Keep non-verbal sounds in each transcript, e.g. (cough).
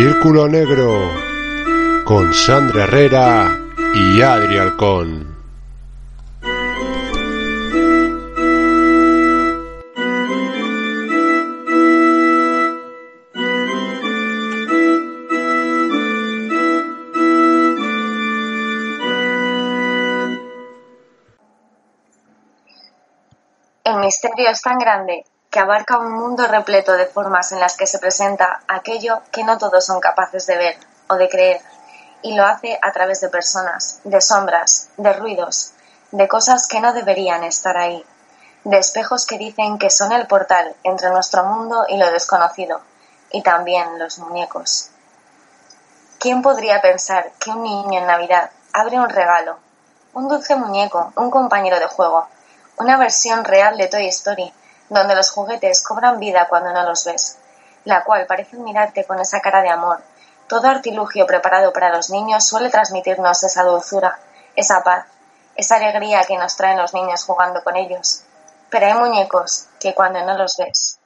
Círculo Negro con Sandra Herrera y Adri Alcón. El misterio es tan grande que abarca un mundo repleto de formas en las que se presenta aquello que no todos son capaces de ver o de creer, y lo hace a través de personas, de sombras, de ruidos, de cosas que no deberían estar ahí, de espejos que dicen que son el portal entre nuestro mundo y lo desconocido, y también los muñecos. ¿Quién podría pensar que un niño en Navidad abre un regalo, un dulce muñeco, un compañero de juego, una versión real de Toy Story, donde los juguetes cobran vida cuando no los ves, la cual parece mirarte con esa cara de amor. Todo artilugio preparado para los niños suele transmitirnos esa dulzura, esa paz, esa alegría que nos traen los niños jugando con ellos. Pero hay muñecos que cuando no los ves.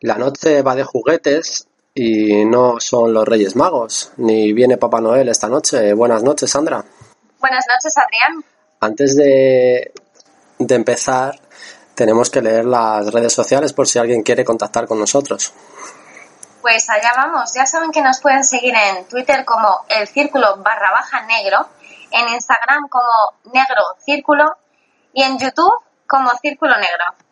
La noche va de juguetes y no son los Reyes Magos, ni viene Papá Noel esta noche. Buenas noches, Sandra. Buenas noches, Adrián. Antes de, de empezar, tenemos que leer las redes sociales por si alguien quiere contactar con nosotros. Pues allá vamos. Ya saben que nos pueden seguir en Twitter como el círculo barra baja negro, en Instagram como negro círculo y en YouTube como círculo negro.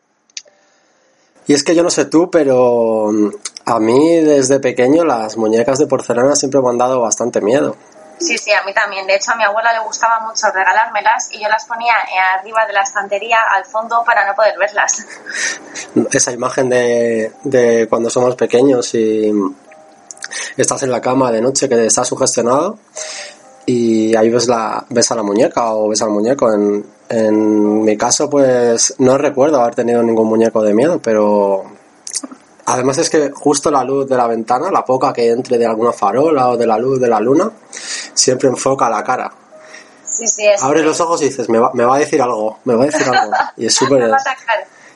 Y es que yo no sé tú, pero mm, a mí desde pequeño las muñecas de porcelana siempre me han dado bastante miedo. Sí, sí, a mí también. De hecho, a mi abuela le gustaba mucho regalármelas y yo las ponía eh, arriba de la estantería al fondo para no poder verlas. (laughs) Esa imagen de, de cuando somos pequeños y estás en la cama de noche que estás sugestionado y ahí ves, la, ves a la muñeca o ves al muñeco. En, en mi caso, pues no recuerdo haber tenido ningún muñeco de miedo, pero además es que justo la luz de la ventana, la poca que entre de alguna farola o de la luz de la luna, siempre enfoca la cara. Sí, sí, es. Abres los ojos y dices, me va, me va a decir algo, me va a decir algo. (laughs) Y es súper...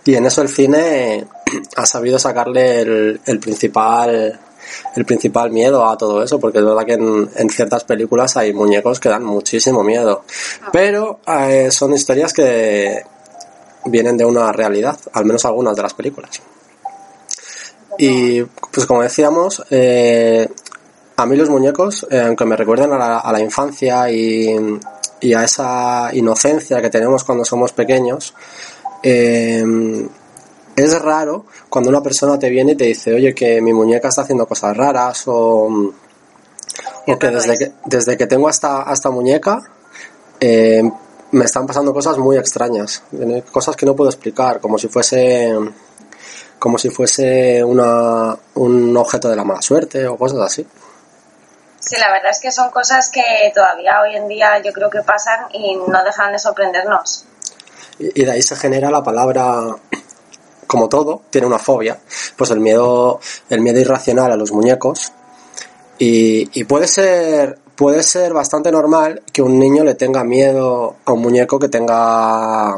Y en eso el cine (clears throat) ha sabido sacarle el, el principal el principal miedo a todo eso, porque es verdad que en, en ciertas películas hay muñecos que dan muchísimo miedo. Pero eh, son historias que vienen de una realidad, al menos algunas de las películas. Y pues como decíamos, eh, a mí los muñecos, eh, aunque me recuerden a la, a la infancia y, y a esa inocencia que tenemos cuando somos pequeños, eh, es raro cuando una persona te viene y te dice, oye, que mi muñeca está haciendo cosas raras o, o que desde que, desde que tengo esta, esta muñeca eh, me están pasando cosas muy extrañas, cosas que no puedo explicar, como si fuese como si fuese una, un objeto de la mala suerte o cosas así. Sí, la verdad es que son cosas que todavía hoy en día yo creo que pasan y no dejan de sorprendernos. Y, y de ahí se genera la palabra como todo, tiene una fobia, pues el miedo, el miedo irracional a los muñecos. Y, y puede ser, puede ser bastante normal que un niño le tenga miedo a un muñeco que tenga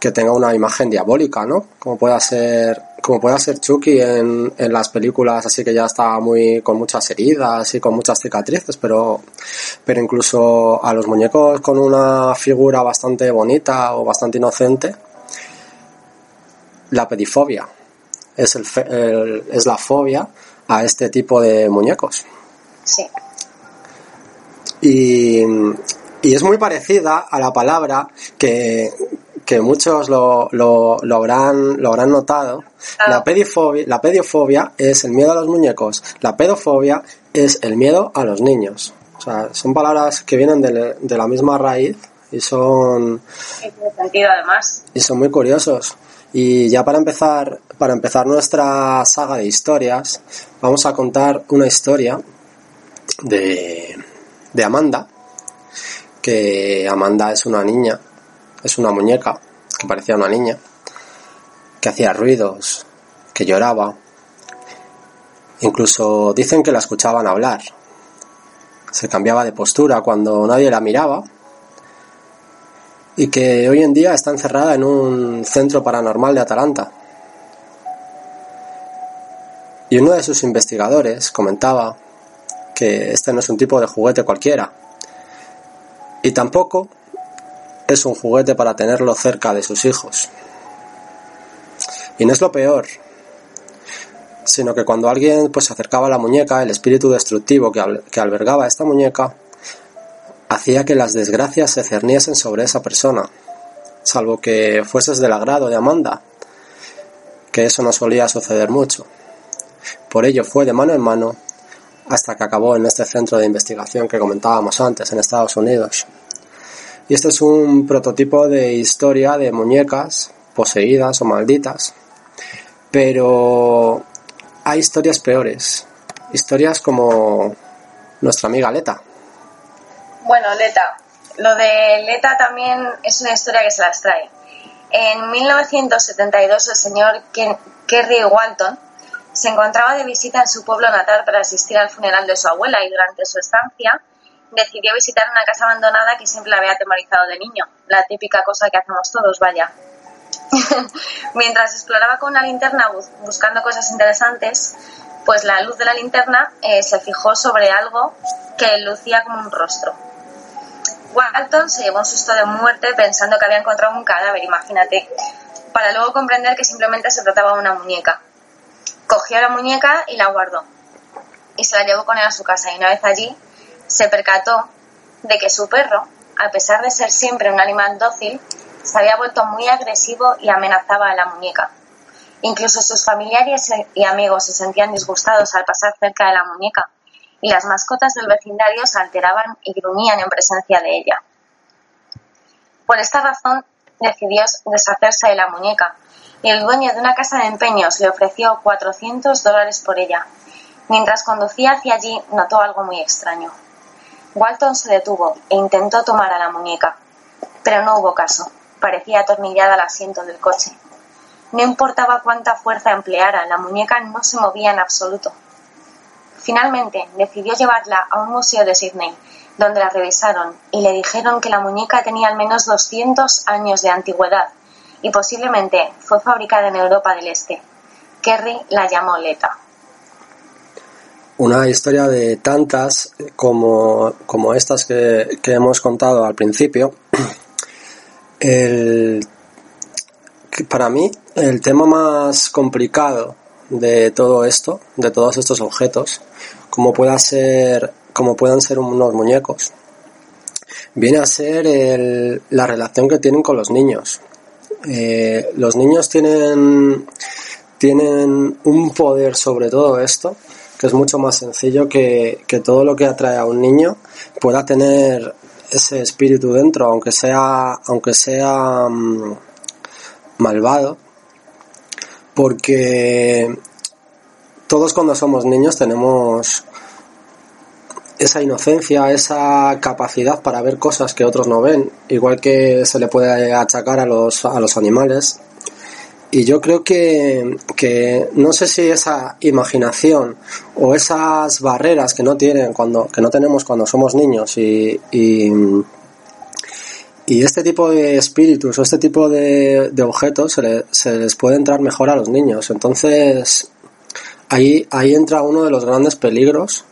que tenga una imagen diabólica, ¿no? Como pueda ser como pueda ser Chucky en, en las películas así que ya está muy con muchas heridas y con muchas cicatrices, pero pero incluso a los muñecos con una figura bastante bonita o bastante inocente la pedifobia es el, es la fobia a este tipo de muñecos. Sí. Y, y es muy parecida a la palabra que, que muchos lo, lo, lo habrán, lo habrán notado. La pedifobia, la pedofobia es el miedo a los muñecos, la pedofobia es el miedo a los niños. O sea, son palabras que vienen de, de la misma raíz y son, Y sentido además. y son muy curiosos. Y ya para empezar, para empezar nuestra saga de historias, vamos a contar una historia de, de Amanda, que Amanda es una niña, es una muñeca que parecía una niña, que hacía ruidos, que lloraba, incluso dicen que la escuchaban hablar, se cambiaba de postura cuando nadie la miraba y que hoy en día está encerrada en un centro paranormal de Atalanta. Y uno de sus investigadores comentaba que este no es un tipo de juguete cualquiera. Y tampoco es un juguete para tenerlo cerca de sus hijos. Y no es lo peor, sino que cuando alguien pues se acercaba a la muñeca, el espíritu destructivo que, que albergaba esta muñeca hacía que las desgracias se cerniesen sobre esa persona, salvo que fueses del agrado de Amanda, que eso no solía suceder mucho. Por ello fue de mano en mano hasta que acabó en este centro de investigación que comentábamos antes, en Estados Unidos. Y este es un prototipo de historia de muñecas poseídas o malditas, pero hay historias peores, historias como nuestra amiga Leta. Bueno, Leta. Lo de Leta también es una historia que se las trae. En 1972 el señor Kerry Walton se encontraba de visita en su pueblo natal para asistir al funeral de su abuela y durante su estancia decidió visitar una casa abandonada que siempre le había atemorizado de niño. La típica cosa que hacemos todos, vaya. (laughs) Mientras exploraba con una linterna bus- buscando cosas interesantes, pues la luz de la linterna eh, se fijó sobre algo que lucía como un rostro. Walton se llevó un susto de muerte pensando que había encontrado un cadáver, imagínate, para luego comprender que simplemente se trataba de una muñeca. Cogió la muñeca y la guardó, y se la llevó con él a su casa, y una vez allí se percató de que su perro, a pesar de ser siempre un animal dócil, se había vuelto muy agresivo y amenazaba a la muñeca. Incluso sus familiares y amigos se sentían disgustados al pasar cerca de la muñeca, y las mascotas del vecindario se alteraban y gruñían en presencia de ella. Por esta razón decidió deshacerse de la muñeca, y el dueño de una casa de empeños le ofreció 400 dólares por ella. Mientras conducía hacia allí, notó algo muy extraño. Walton se detuvo e intentó tomar a la muñeca, pero no hubo caso. Parecía atornillada al asiento del coche. No importaba cuánta fuerza empleara, la muñeca no se movía en absoluto. Finalmente decidió llevarla a un museo de Sydney, donde la revisaron y le dijeron que la muñeca tenía al menos 200 años de antigüedad y posiblemente fue fabricada en Europa del Este. Kerry la llamó Leta. Una historia de tantas como, como estas que, que hemos contado al principio. El, para mí, el tema más complicado de todo esto, de todos estos objetos, como pueda ser, como puedan ser unos muñecos, viene a ser el- la relación que tienen con los niños. Eh, los niños tienen, tienen un poder sobre todo esto que es mucho más sencillo que, que todo lo que atrae a un niño pueda tener ese espíritu dentro, aunque sea, aunque sea mm, malvado, porque todos cuando somos niños tenemos esa inocencia, esa capacidad para ver cosas que otros no ven, igual que se le puede achacar a los, a los animales. Y yo creo que, que no sé si esa imaginación o esas barreras que no tienen cuando, que no tenemos cuando somos niños y, y, y este tipo de espíritus o este tipo de, de objetos se, se les puede entrar mejor a los niños. Entonces, ahí, ahí entra uno de los grandes peligros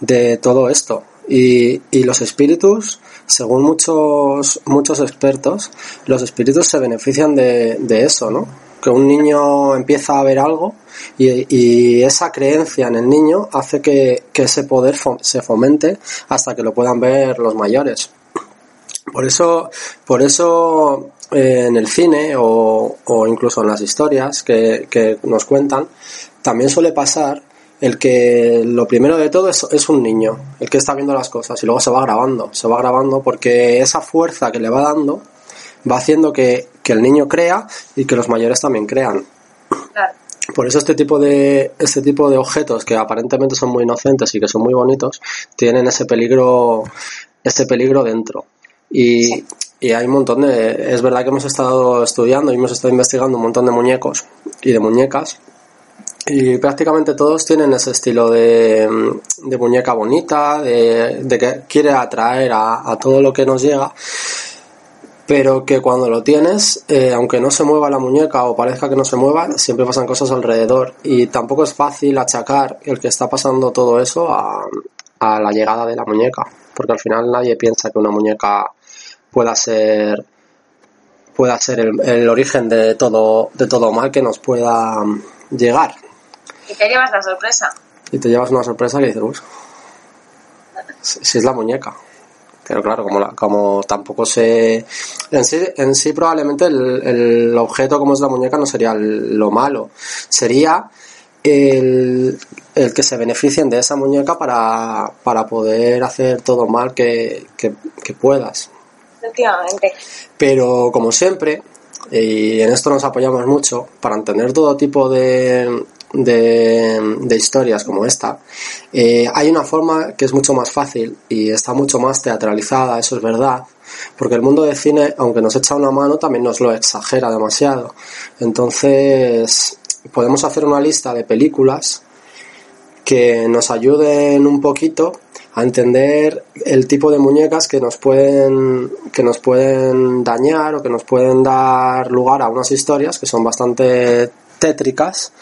de todo esto. Y, y, los espíritus, según muchos, muchos expertos, los espíritus se benefician de, de eso, ¿no? Que un niño empieza a ver algo y, y esa creencia en el niño hace que, que ese poder se fomente hasta que lo puedan ver los mayores. Por eso, por eso eh, en el cine o, o, incluso en las historias que, que nos cuentan, también suele pasar el que lo primero de todo es, es, un niño, el que está viendo las cosas y luego se va grabando, se va grabando porque esa fuerza que le va dando va haciendo que, que el niño crea y que los mayores también crean. Claro. Por eso este tipo de este tipo de objetos que aparentemente son muy inocentes y que son muy bonitos tienen ese peligro ese peligro dentro. Y, sí. y hay un montón de es verdad que hemos estado estudiando y hemos estado investigando un montón de muñecos y de muñecas y prácticamente todos tienen ese estilo de, de muñeca bonita, de, de, que quiere atraer a, a, todo lo que nos llega, pero que cuando lo tienes, eh, aunque no se mueva la muñeca o parezca que no se mueva, siempre pasan cosas alrededor. Y tampoco es fácil achacar el que está pasando todo eso a, a la llegada de la muñeca, porque al final nadie piensa que una muñeca pueda ser pueda ser el, el origen de todo de todo mal que nos pueda llegar. Y te llevas la sorpresa. Y te llevas una sorpresa que dices, Uf, si es la muñeca. Pero claro, como, la, como tampoco se... En sí, en sí probablemente el, el, objeto como es la muñeca no sería lo malo. Sería el, el que se beneficien de esa muñeca para, para poder hacer todo mal que, que, que puedas. Efectivamente. Pero como siempre, y en esto nos apoyamos mucho, para entender todo tipo de, de, de, historias como esta, eh, hay una forma que es mucho más fácil y está mucho más teatralizada, eso es verdad, porque el mundo del cine, aunque nos echa una mano, también nos lo exagera demasiado. Entonces, podemos hacer una lista de películas que nos ayuden un poquito a entender el tipo de muñecas que nos pueden que nos pueden dañar o que nos pueden dar lugar a unas historias que son bastante tétricas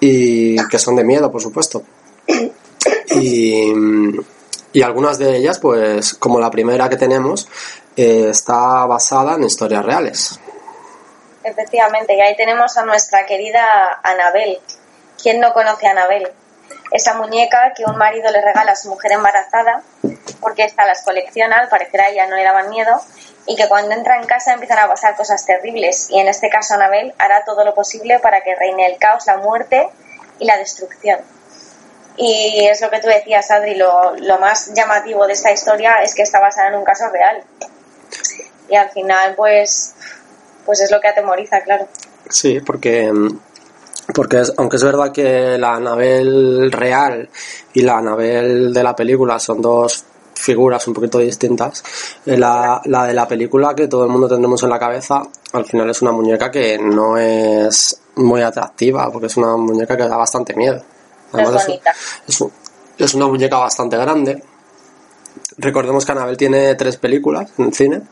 y que son de miedo, por supuesto. Y, y algunas de ellas, pues como la primera que tenemos, eh, está basada en historias reales. Efectivamente, y ahí tenemos a nuestra querida Anabel. ¿Quién no conoce a Anabel? Esa muñeca que un marido le regala a su mujer embarazada, porque esta las colecciona, al parecer a ella no le daban miedo, y que cuando entra en casa empiezan a pasar cosas terribles. Y en este caso Anabel hará todo lo posible para que reine el caos, la muerte y la destrucción. Y es lo que tú decías, Adri, lo, lo más llamativo de esta historia es que está basada en un caso real. Y al final, pues, pues es lo que atemoriza, claro. Sí, porque porque es, aunque es verdad que la Anabel real y la Anabel de la película son dos figuras un poquito distintas. Eh, la, la, de la película que todo el mundo tendremos en la cabeza, al final es una muñeca que no es muy atractiva, porque es una muñeca que da bastante miedo. Además, es, es, es, una muñeca bastante grande. Recordemos que Anabel tiene tres películas en cine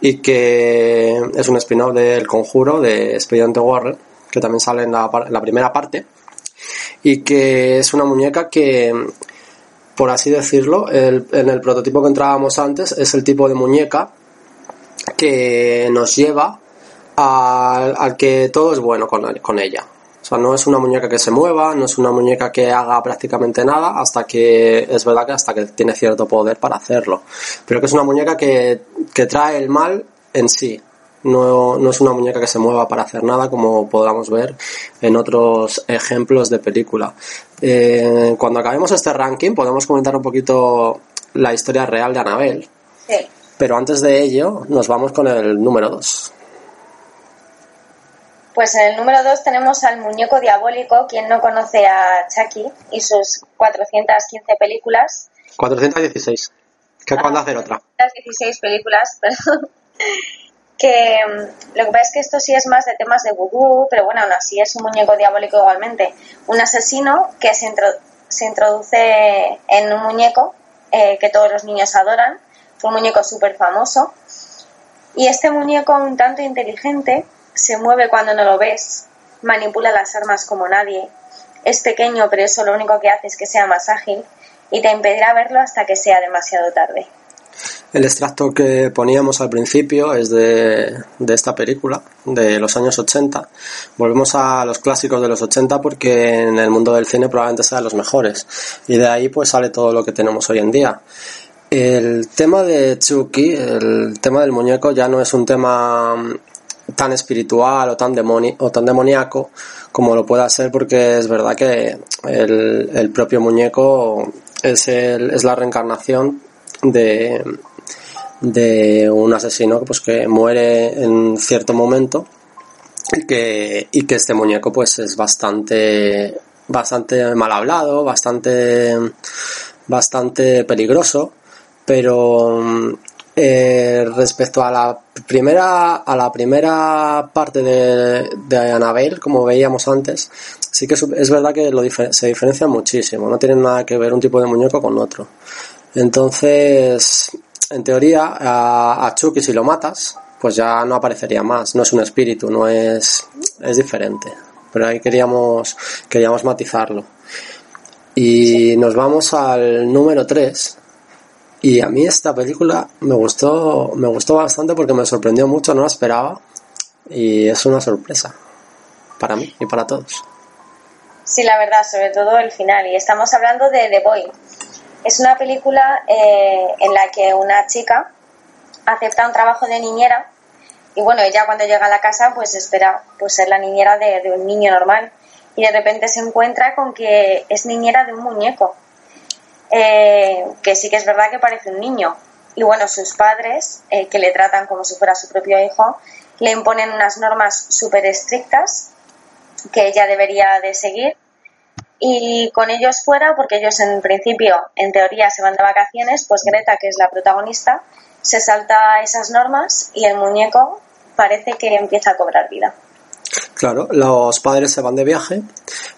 y que es un spin-off del Conjuro de Expediente Warren, que también sale en la, primera parte y que es una muñeca que por así decirlo, el, en el prototipo que entrábamos antes es el tipo de muñeca que nos lleva al, al que todo es bueno con, con ella. O sea, no es una muñeca que se mueva, no es una muñeca que haga prácticamente nada, hasta que es verdad que hasta que tiene cierto poder para hacerlo. Pero que es una muñeca que, que trae el mal en sí, no, no, es una muñeca que se mueva para hacer nada como podamos ver en otros ejemplos de película. Eh, cuando acabemos este ranking podemos comentar un poquito la historia real de Anabel. Sí. Pero antes de ello nos vamos con el número 2. Pues en el número 2 tenemos al muñeco diabólico, quien no conoce a Chucky y sus 415 películas. 416. Que acaban de hacer otra. 16 películas, (laughs) perdón. Que mm, lo que pasa es que esto sí es más de temas de vudú, pero bueno, aún así es un muñeco diabólico igualmente. Un asesino que se, se introduce en un muñeco eh, que todos los niños adoran, un muñeco súper famoso. Y este muñeco, un tanto inteligente, se mueve cuando no lo ves, manipula las armas como nadie, es pequeño, pero eso lo único que hace es que sea más ágil y te impedirá verlo hasta que sea demasiado tarde. El extracto que poníamos al principio es de, de, esta película, de los años 80. Volvemos a los clásicos de los 80 porque en el mundo del cine probablemente sean los mejores. Y de ahí pues sale todo lo que tenemos hoy en día. El tema de Chucky, el tema del muñeco ya no es un tema tan espiritual o tan, demoni o tan demoníaco como lo pueda ser porque es verdad que el, el propio muñeco es, el, es la reencarnación de, de un asesino pues, que muere en cierto momento y que, y que este muñeco pues es bastante bastante mal hablado, bastante bastante peligroso, pero eh, respecto a la primera a la primera parte de, de Annabelle, como veíamos antes, sí que es verdad que lo se diferencia muchísimo, no tienen nada que ver un tipo de muñeco con otro. Entonces, en teoría, a, a Chucky si lo matas, pues ya no aparecería más, no es un espíritu, no es, es diferente. Pero ahí queríamos, queríamos matizarlo. Y nos vamos al número 3. Y a mí esta película me gustó, me gustó bastante porque me sorprendió mucho, no la esperaba. Y es una sorpresa para mí y para todos. Sí, la verdad, sobre todo el final. Y estamos hablando de The Boy, es una película eh, en la que una chica acepta un trabajo de niñera y bueno, ella cuando llega a la casa pues espera pues ser la niñera de, un niño normal y de repente se encuentra con que es niñera de un muñeco, eh, que sí que es verdad que parece un niño. Y bueno, sus padres, eh, que le tratan como si fuera su propio hijo, le imponen unas normas súper estrictas que ella debería de seguir y con ellos fuera, porque ellos en principio, en teoría, se van de vacaciones, pues Greta, que es la protagonista, se salta esas normas y el muñeco parece que empieza a cobrar vida. Claro, los padres se van de viaje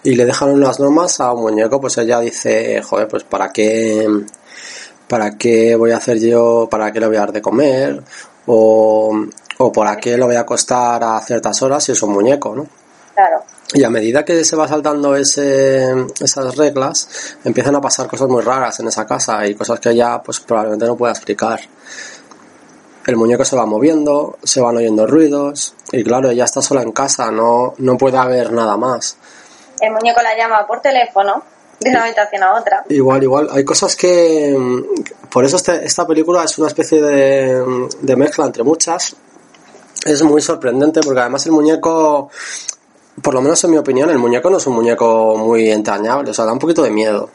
y le dejan unas normas a un muñeco, pues ella dice, joder, pues para qué, para qué voy a hacer yo, para qué le voy a dar de comer, o, o para qué lo voy a acostar a ciertas horas si es un muñeco, ¿no? Claro. Y a medida que se va saltando ese, esas reglas, empiezan a pasar cosas muy raras en esa casa y cosas que ella pues probablemente no pueda explicar. El muñeco se va moviendo, se van oyendo ruidos y claro, ella está sola en casa, no, no puede haber nada más. El muñeco la llama por teléfono de una habitación a otra. Igual, igual. Hay cosas que... Por eso este, esta película es una especie de, de mezcla entre muchas. Es muy sorprendente porque además el muñeco por lo menos en mi opinión, el muñeco no es un muñeco muy entrañable, o sea, da un poquito de miedo.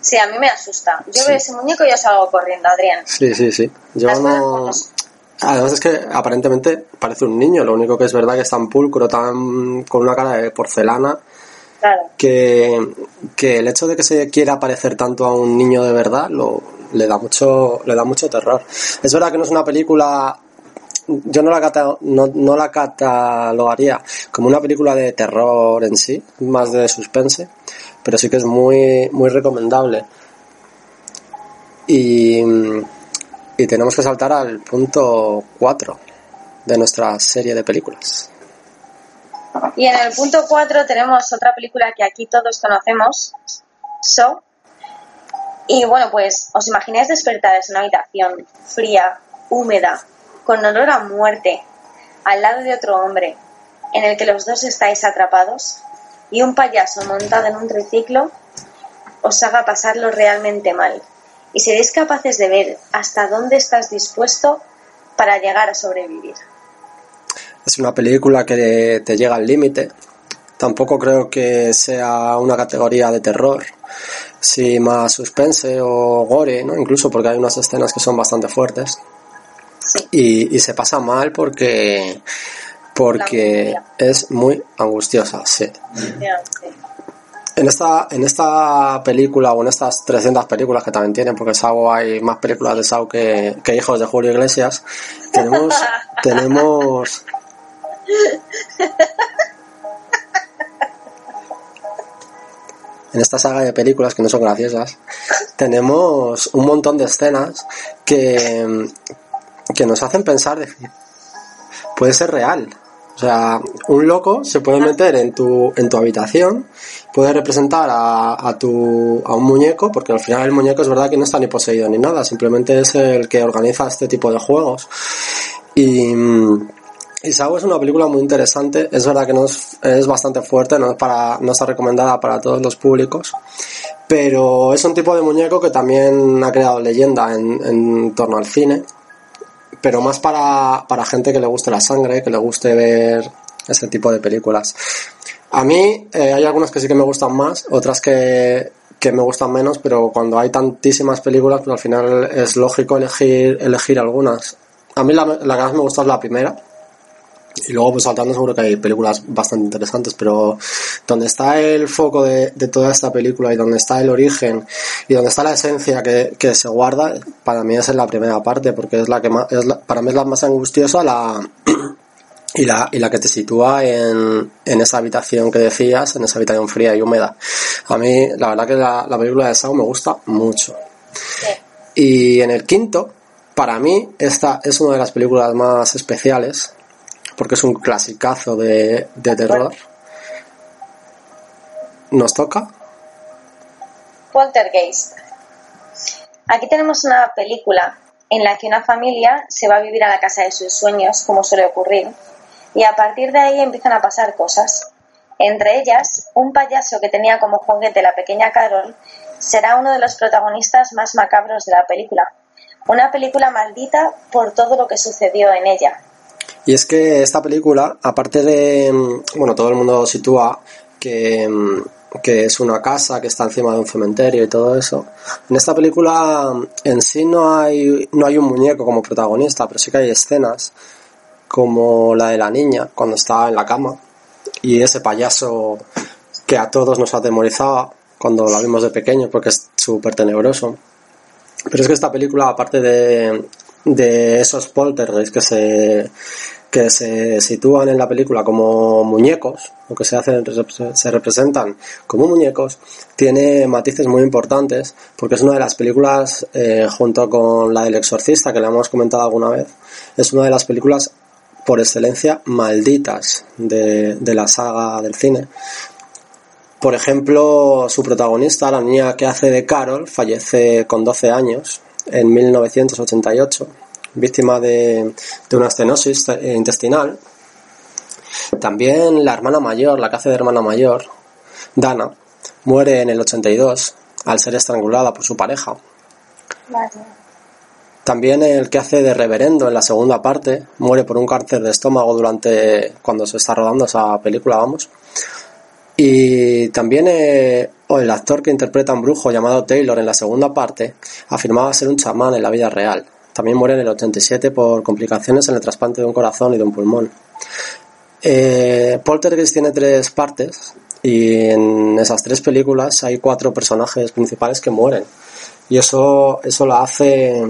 Sí, a mí me asusta. Yo veo ese muñeco y yo salgo corriendo, Adrián. Sí, sí, sí. Yo no... Además es que aparentemente parece un niño, lo único que es verdad que es tan pulcro, tan con una cara de porcelana, claro. que, que el hecho de que se quiera parecer tanto a un niño de verdad lo, le da mucho le da mucho terror. Es verdad que no es una película yo no la, no, no la catalogaría como una película de terror en sí, más de suspense, pero sí que es muy, muy recomendable. Y, y tenemos que saltar al punto 4 de nuestra serie de películas. Y en el punto 4 tenemos otra película que aquí todos conocemos, So. Y bueno, pues os imagináis despertar en una habitación fría, húmeda, con olor a muerte, al lado de otro hombre, en el que los dos estáis atrapados, y un payaso montado en un triciclo os haga pasarlo realmente mal, y seréis capaces de ver hasta dónde estás dispuesto para llegar a sobrevivir. Es una película que te llega al límite. Tampoco creo que sea una categoría de terror, sí más suspense o gore, ¿no? Incluso porque hay unas escenas que son bastante fuertes. Y, se pasa mal porque porque es muy angustiosa, sí. En esta, en esta película o en estas 300 películas que también tienen, porque Sao hay más películas de Sao que, que hijos de Julio Iglesias, tenemos, (laughs) tenemos en esta saga de películas que no son graciosas, tenemos un montón de escenas que, que nos hacen pensar, decir, puede ser real. O sea, un loco se puede meter en tu, en tu habitación, puede representar a, a, tu, a un muñeco, porque al final el muñeco es verdad que no está ni poseído ni nada, simplemente es el que organiza este tipo de juegos. Y, y es una película muy interesante. Es verdad que no es, es, bastante fuerte, no, es para, no está recomendada para todos los públicos. Pero es un tipo de muñeco que también ha creado leyenda en, en torno al cine. Pero más para, para gente que le guste la sangre, que le guste ver ese tipo de películas. A mí eh, hay algunas que sí que me gustan más, otras que, que me gustan menos, pero cuando hay tantísimas películas, pues al final es lógico elegir, elegir algunas. A mí la, la que más me gusta es la primera, y luego, pues saltando, seguro que hay películas bastante interesantes, pero donde está el foco de, de, toda esta película y donde está el origen y donde está la esencia que, que se guarda, para mí es en la primera parte, porque es la que más, es la, para mí es la más angustiosa la, (clears throat) y, la, y la que te sitúa en, en esa habitación que decías, en esa habitación fría y húmeda. A mí, la verdad que la, la película de Saw me gusta mucho. Y en el quinto, para mí, esta es una de las películas más especiales porque es un clasicazo de, de terror. ¿Nos toca? Poltergeist. Aquí tenemos una película en la que una familia se va a vivir a la casa de sus sueños, como suele ocurrir, y a partir de ahí empiezan a pasar cosas. Entre ellas, un payaso que tenía como juguete la pequeña Carol será uno de los protagonistas más macabros de la película. Una película maldita por todo lo que sucedió en ella, y es que esta película, aparte de, bueno, todo el mundo sitúa que, que es una casa que está encima de un cementerio y todo eso. En esta película en sí no hay, no hay un muñeco como protagonista, pero sí que hay escenas como la de la niña cuando está en la cama y ese payaso que a todos nos atemorizaba cuando la vimos de pequeño porque es súper tenebroso. Pero es que esta película, aparte de, de esos poltergeists que se que se sitúan en la película como muñecos, o que se hacen se representan como muñecos, tiene matices muy importantes, porque es una de las películas, eh, junto con la del exorcista, que le hemos comentado alguna vez, es una de las películas por excelencia malditas de, de la saga del cine. Por ejemplo, su protagonista, la niña que hace de Carol, fallece con 12 años en 1988, víctima de, de una estenosis intestinal. También la hermana mayor, la que hace de hermana mayor, Dana, muere en el 82 al ser estrangulada por su pareja. También el que hace de reverendo en la segunda parte muere por un cáncer de estómago durante cuando se está rodando esa película, vamos. Y también eh, el actor que interpreta a un brujo llamado Taylor en la segunda parte afirmaba ser un chamán en la vida real. También muere en el 87 por complicaciones en el trasplante de un corazón y de un pulmón. Eh, Poltergeist tiene tres partes y en esas tres películas hay cuatro personajes principales que mueren. Y eso, eso la hace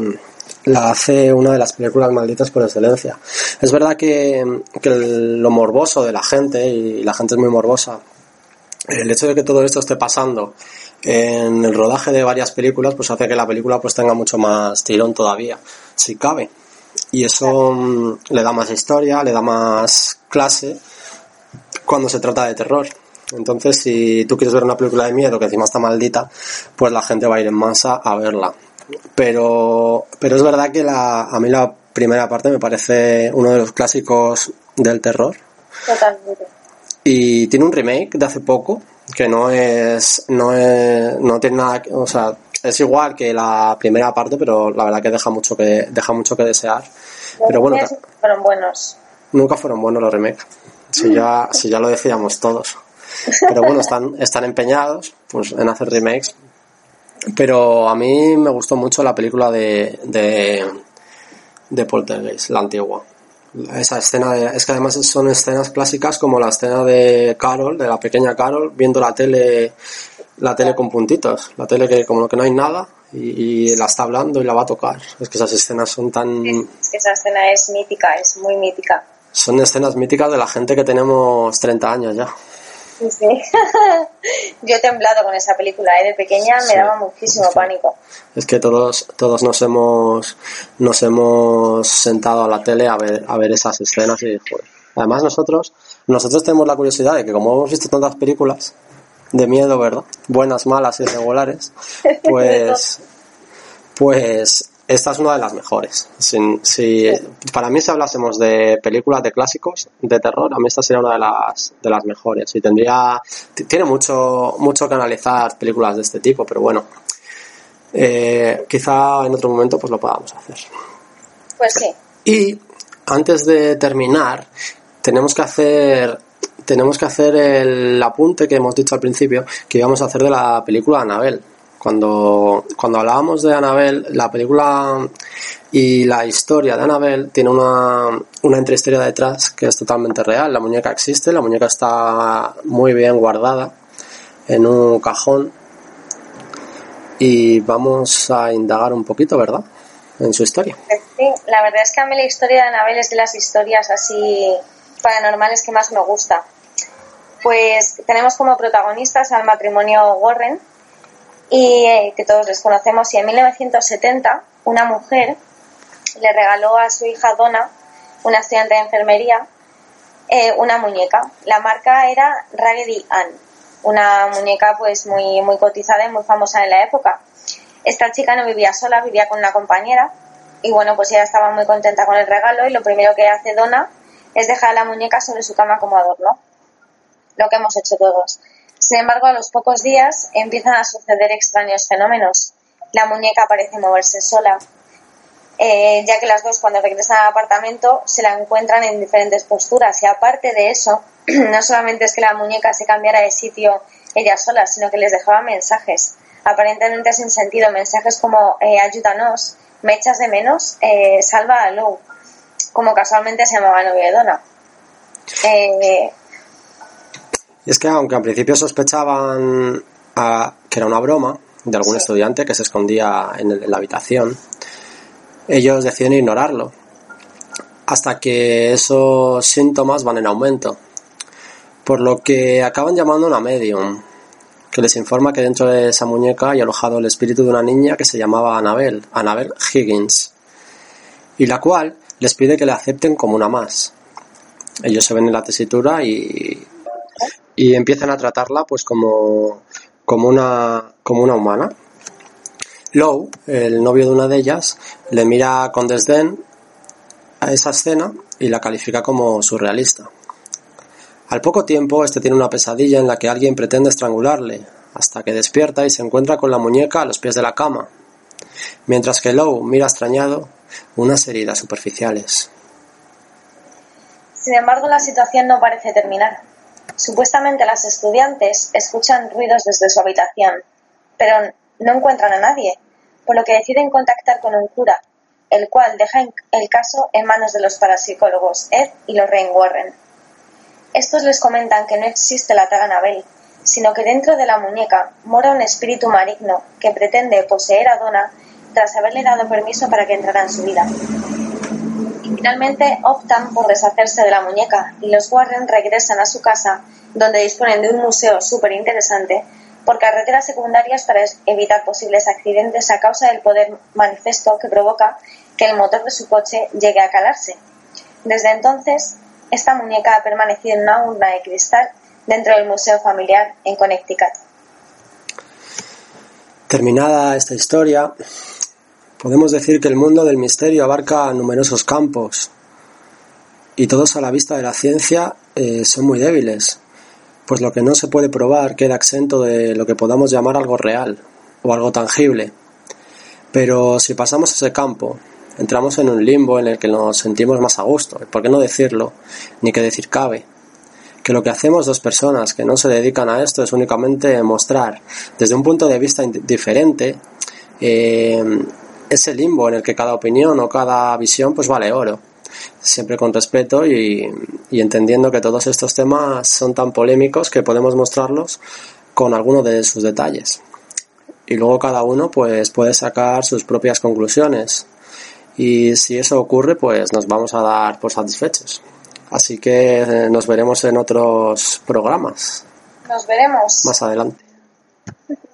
la hace una de las películas malditas por excelencia. Es verdad que, que lo morboso de la gente, y la gente es muy morbosa, el hecho de que todo esto esté pasando en el rodaje de varias películas pues hace que la película pues tenga mucho más tirón todavía si cabe. Y eso mm, le da más historia le da más clase cuando se trata de terror. Entonces si tú quieres ver una película de miedo que encima está maldita pues la gente va a ir en masa a verla. Pero pero es verdad que la a mí la primera parte me parece uno de los clásicos del terror. Totalmente. Y tiene un remake de hace poco, que no es, no es, no tiene nada, o sea, es igual que la primera parte, pero la verdad que deja mucho que, deja mucho que desear. Los pero bueno, remakes fueron buenos. nunca fueron buenos los remakes. Si ya, (laughs) si ya lo decíamos todos. Pero bueno, están, están empeñados pues, en hacer remakes. Pero a mí me gustó mucho la película de, de, de Poltergeist, la antigua. Esa escena de, es que además son escenas clásicas como la escena de Carol, de la pequeña Carol, viendo la tele, la tele con puntitos, la tele que como que no hay nada y, y la está hablando y la va a tocar. Es que esas escenas son tan, Es que esa escena es mítica, es muy mítica. son escenas míticas de la gente que tenemos 30 años ya. Sí, sí. (laughs) Yo he temblado con esa película, ¿eh? de pequeña me Sí. daba muchísimo Sí. pánico. Es que todos, todos nos hemos, nos hemos sentado a la tele a ver, a ver esas escenas y joder. Además nosotros, nosotros tenemos la curiosidad de que como hemos visto tantas películas de miedo, ¿verdad? Buenas, malas y irregulares, (laughs) pues, pues esta es una de las mejores. Si, para mí si hablásemos de películas de clásicos de terror, a mí esta sería una de las, de las mejores. Y tendría, tiene mucho, mucho que analizar películas de este tipo, pero bueno, eh, quizá en otro momento pues lo podamos hacer. Pues sí, Y antes de terminar, tenemos que hacer tenemos que hacer el apunte que hemos dicho al principio que íbamos a hacer de la película Anabel. Cuando, cuando hablábamos de Anabel, la película y la historia de Anabel tiene una, una entrehistoria detrás que es totalmente real. La muñeca existe, la muñeca está muy bien guardada en un cajón y vamos a indagar un poquito, ¿verdad? En su historia. sí. La verdad es que a mí la historia de Anabel es de las historias así paranormales que más me gusta. Pues tenemos como protagonistas al matrimonio Warren y eh, que todos les conocemos y en 1970 una mujer le regaló a su hija Donna, una estudiante de enfermería, eh, una muñeca. La marca era Raggedy Ann, una muñeca pues muy, muy cotizada y muy famosa en la época. Esta chica no vivía sola, vivía con una compañera y bueno, pues ella estaba muy contenta con el regalo y lo primero que hace Donna es dejar la muñeca sobre su cama como adorno, lo que hemos hecho todos. Sin embargo, a los pocos días empiezan a suceder extraños fenómenos. La muñeca parece moverse sola, eh, ya que las dos cuando regresan al apartamento se la encuentran en diferentes posturas y aparte de eso, (clears throat) no solamente es que la muñeca se cambiara de sitio ella sola, sino que les dejaba mensajes, aparentemente sin sentido, mensajes como eh, ayúdanos, me echas de menos, eh, salva a Lou, como casualmente se llamaba el novio de Donna. Eh, Y es que aunque al principio sospechaban ah, que era una broma de algún Sí. estudiante que se escondía en, el- en la habitación, ellos deciden ignorarlo hasta que esos síntomas van en aumento. Por lo que acaban llamando a una medium que les informa que dentro de esa muñeca hay alojado el espíritu de una niña que se llamaba Annabel, Annabel Higgins, y la cual les pide que le acepten como una más. Ellos se ven en la tesitura y, y empiezan a tratarla pues como, como, una, como una humana. Lowe, el novio de una de ellas, le mira con desdén a esa escena y la califica como surrealista. Al poco tiempo, este tiene una pesadilla en la que alguien pretende estrangularle, hasta que despierta y se encuentra con la muñeca a los pies de la cama, mientras que Lowe mira extrañado unas heridas superficiales. Sin embargo, la situación no parece terminar. Supuestamente las estudiantes escuchan ruidos desde su habitación, pero no encuentran a nadie, por lo que deciden contactar con un cura, el cual deja el caso en manos de los parapsicólogos Ed y Lorraine Warren. Estos les comentan que no existe la taga Anabel, sino que dentro de la muñeca mora un espíritu maligno que pretende poseer a Donna tras haberle dado permiso para que entrara en su vida. Finalmente optan por deshacerse de la muñeca y los Warren regresan a su casa, donde disponen de un museo súper interesante, por carreteras secundarias para evitar posibles accidentes a causa del poder manifiesto que provoca que el motor de su coche llegue a calarse. Desde entonces, esta muñeca ha permanecido en una urna de cristal dentro del Museo Familiar en Connecticut. Terminada esta historia, podemos decir que el mundo del misterio abarca numerosos campos y todos a la vista de la ciencia eh, son muy débiles, pues lo que no se puede probar queda exento de lo que podamos llamar algo real o algo tangible. Pero si pasamos ese campo, entramos en un limbo en el que nos sentimos más a gusto, por qué no decirlo, ni que decir cabe que lo que hacemos dos personas que no se dedican a esto es únicamente mostrar desde un punto de vista diferente eh, ese limbo en el que cada opinión o cada visión pues vale oro. siempre con respeto y, y entendiendo que todos estos temas son tan polémicos que podemos mostrarlos con alguno de sus detalles. Y luego cada uno pues puede sacar sus propias conclusiones. Y si eso ocurre, pues nos vamos a dar por satisfechos. Así que eh, nos veremos en otros programas. Nos veremos. Más adelante. (laughs)